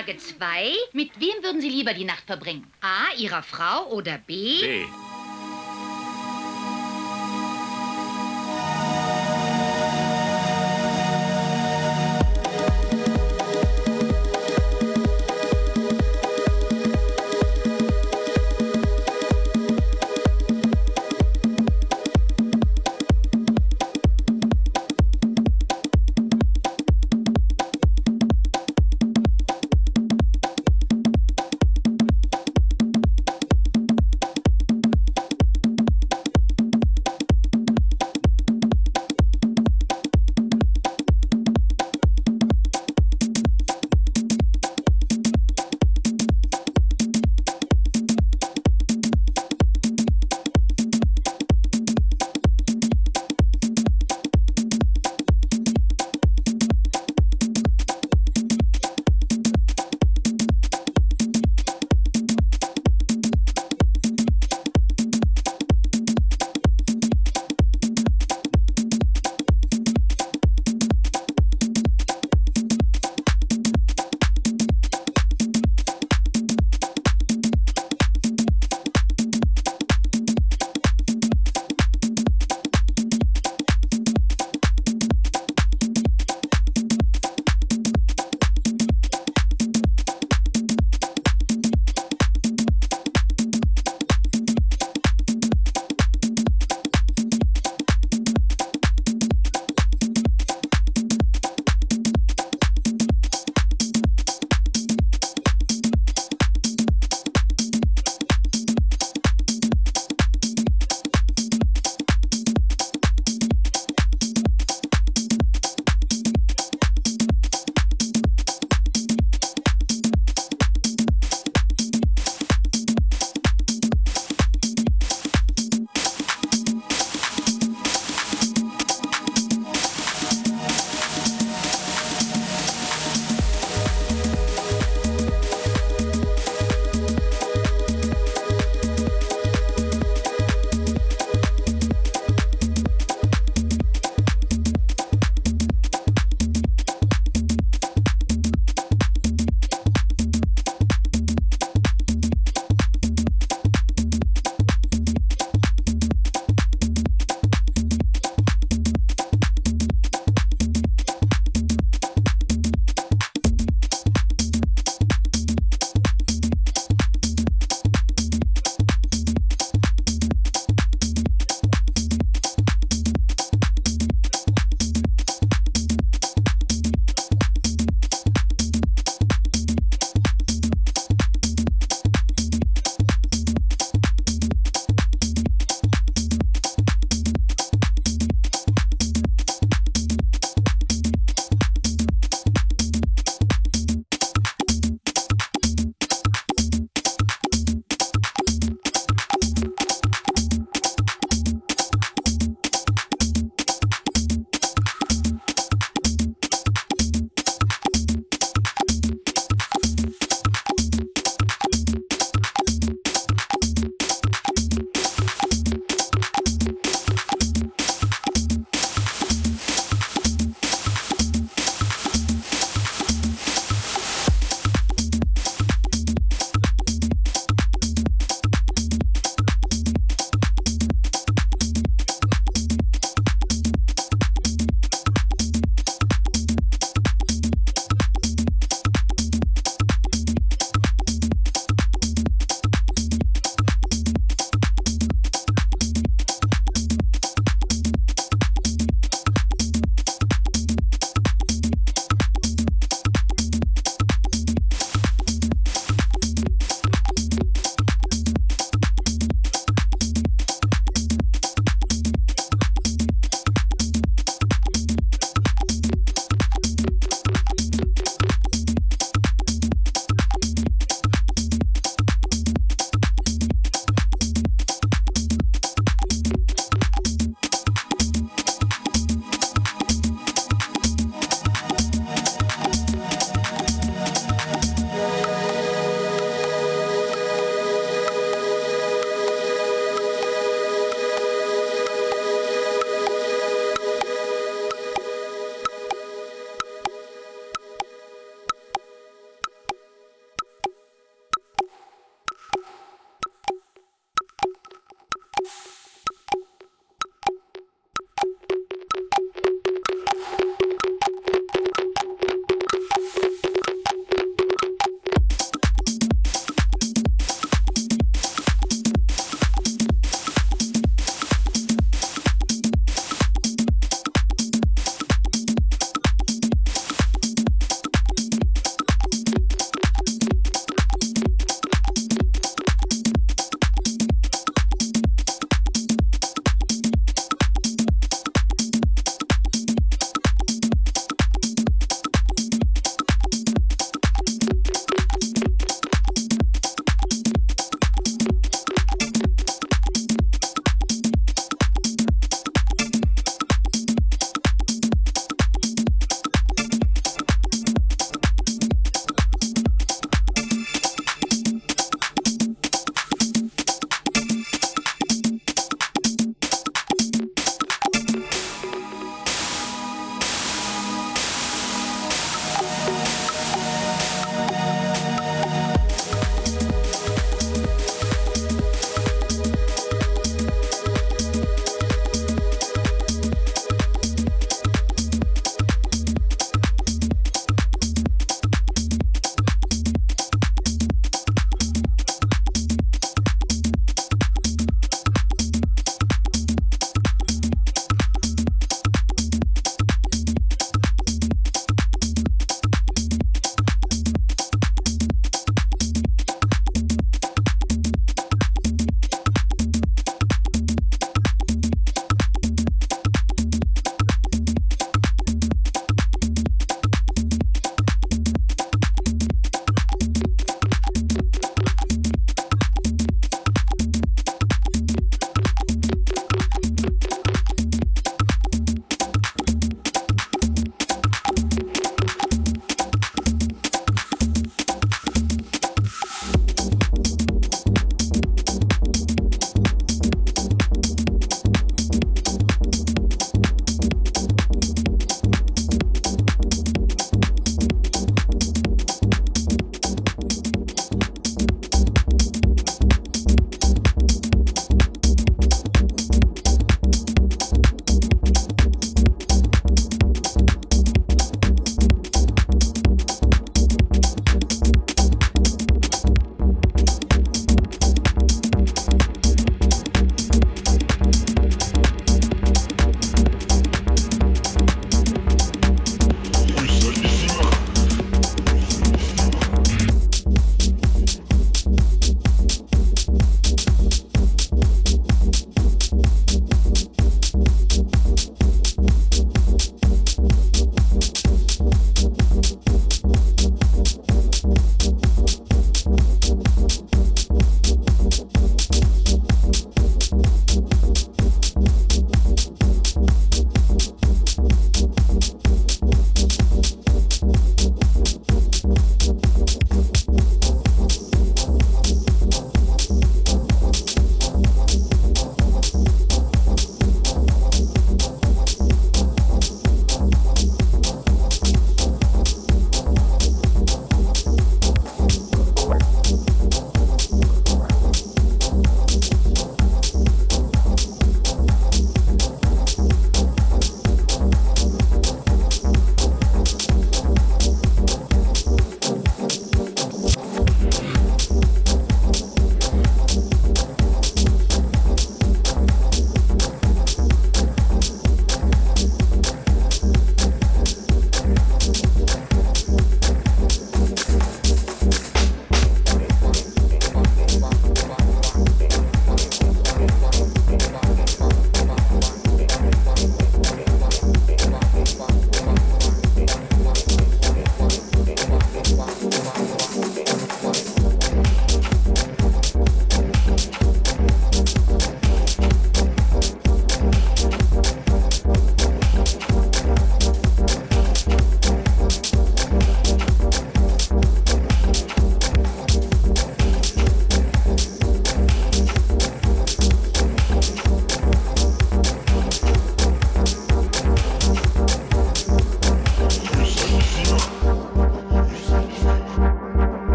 Frage 2. Mit wem würden Sie lieber die Nacht verbringen? A. Ihrer Frau oder B. B.